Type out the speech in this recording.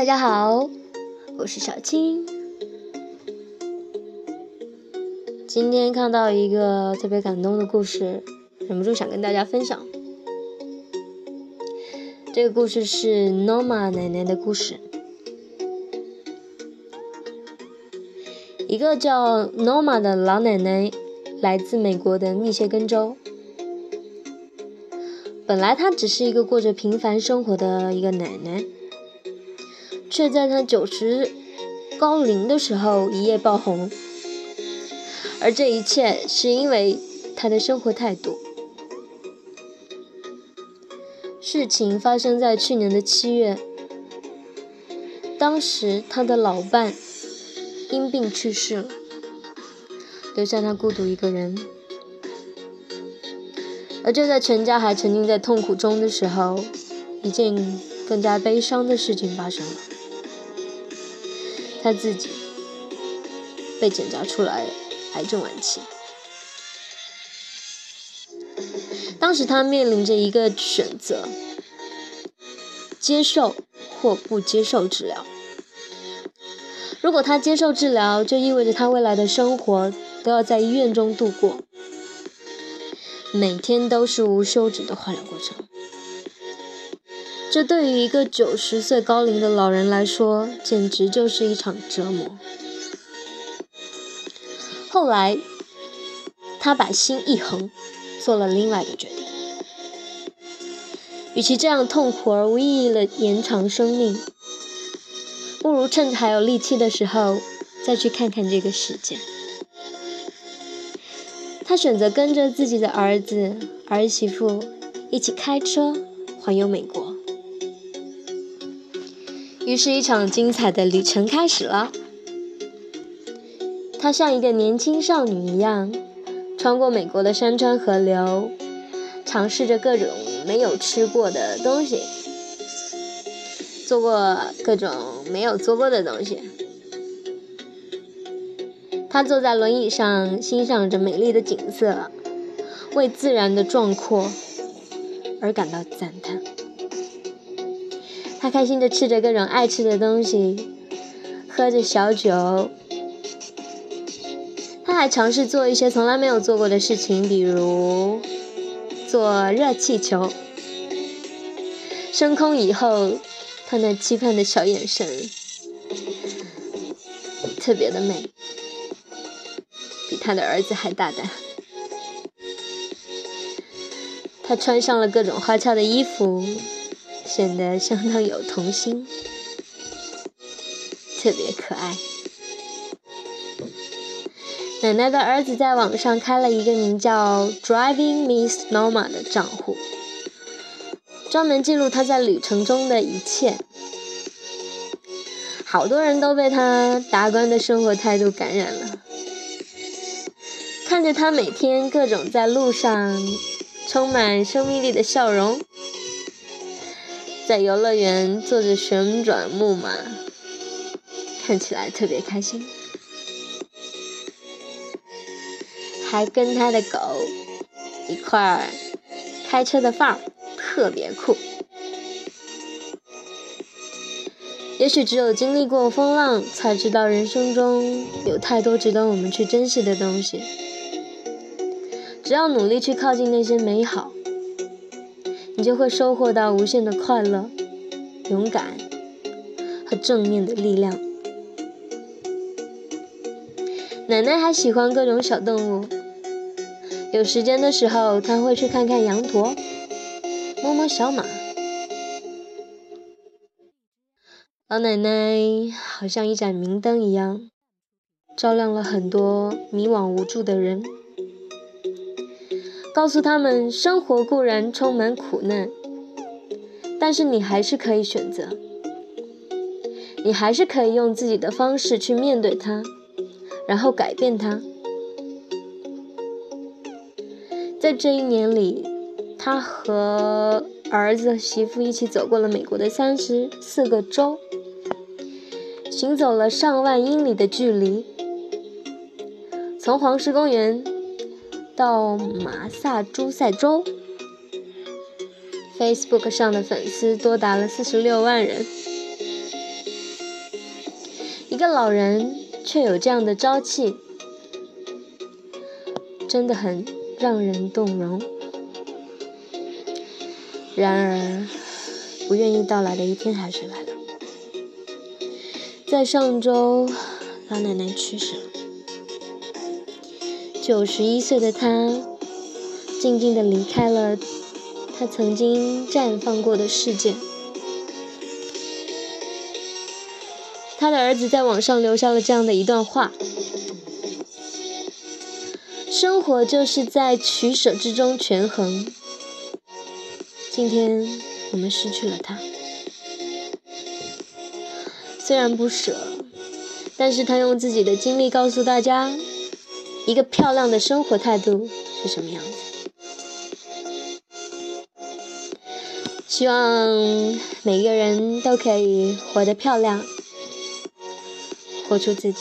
大家好，我是小青。今天看到一个特别感动的故事，忍不住想跟大家分享。这个故事是 Norma 奶奶的故事。一个叫 Norma 的老奶奶来自美国的密歇根州。本来她只是一个过着平凡生活的一个奶奶，却在他九十高龄的时候一夜爆红。而这一切是因为他的生活态度。事情发生在去年的七月，当时他的老伴因病去世了，留下他孤独一个人。而就在全家还沉浸在痛苦中的时候，一件更加悲伤的事情发生了。他自己被检查出来癌症晚期。当时他面临着一个选择：接受或不接受治疗。如果他接受治疗，就意味着他未来的生活都要在医院中度过。每天都是无休止的化疗过程，这对于一个九十岁高龄的老人来说，简直就是一场折磨。后来，他把心一横，做了另外一个决定：，与其这样痛苦而无意义的延长生命，不如趁还有力气的时候，再去看看这个世界。他选择跟着自己的儿子、儿媳妇一起开车环游美国。于是，一场精彩的旅程开始了。她像一个年轻少女一样，穿过美国的山川河流，尝试着各种没有吃过的东西，做过各种没有做过的东西。他坐在轮椅上，欣赏着美丽的景色，为自然的壮阔而感到赞叹。他开心地吃着各种爱吃的东西，喝着小酒。他还尝试做一些从来没有做过的事情，比如做热气球。升空以后，他那期盼的小眼神特别的美。比他的儿子还大胆。他穿上了各种花俏的衣服，显得相当有童心，特别可爱。奶奶的儿子在网上开了一个名叫 “Driving Miss Norma” 的账户，专门记录他在旅程中的一切。好多人都被他达观的生活态度感染了。看着他每天各种在路上充满生命力的笑容，在游乐园坐着旋转木马，看起来特别开心，还跟他的狗一块儿开车的范儿特别酷。也许只有经历过风浪，才知道人生中有太多值得我们去珍惜的东西。只要努力去靠近那些美好，你就会收获到无限的快乐、勇敢和正面的力量。奶奶还喜欢各种小动物，有时间的时候，她会去看看羊驼，摸摸小马。老奶奶好像一盏明灯一样，照亮了很多迷惘无助的人。告诉他们，生活固然充满苦难，但是你还是可以选择，你还是可以用自己的方式去面对它，然后改变它。在这一年里，他和儿子媳妇一起走过了美国的三十四个州，行走了上万英里的距离，从黄石公园。到马萨诸塞州，Facebook 上的粉丝多达了四十六万人。一个老人却有这样的朝气，真的很让人动容。然而，不愿意到来的一天还是来了。在上周，老奶奶去世了。九十一岁的他，静静的离开了他曾经绽放过的世界。他的儿子在网上留下了这样的一段话：生活就是在取舍之中权衡。今天我们失去了他，虽然不舍，但是他用自己的经历告诉大家，一个漂亮的生活态度是什么样子。希望每个人都可以活得漂亮，活出自己。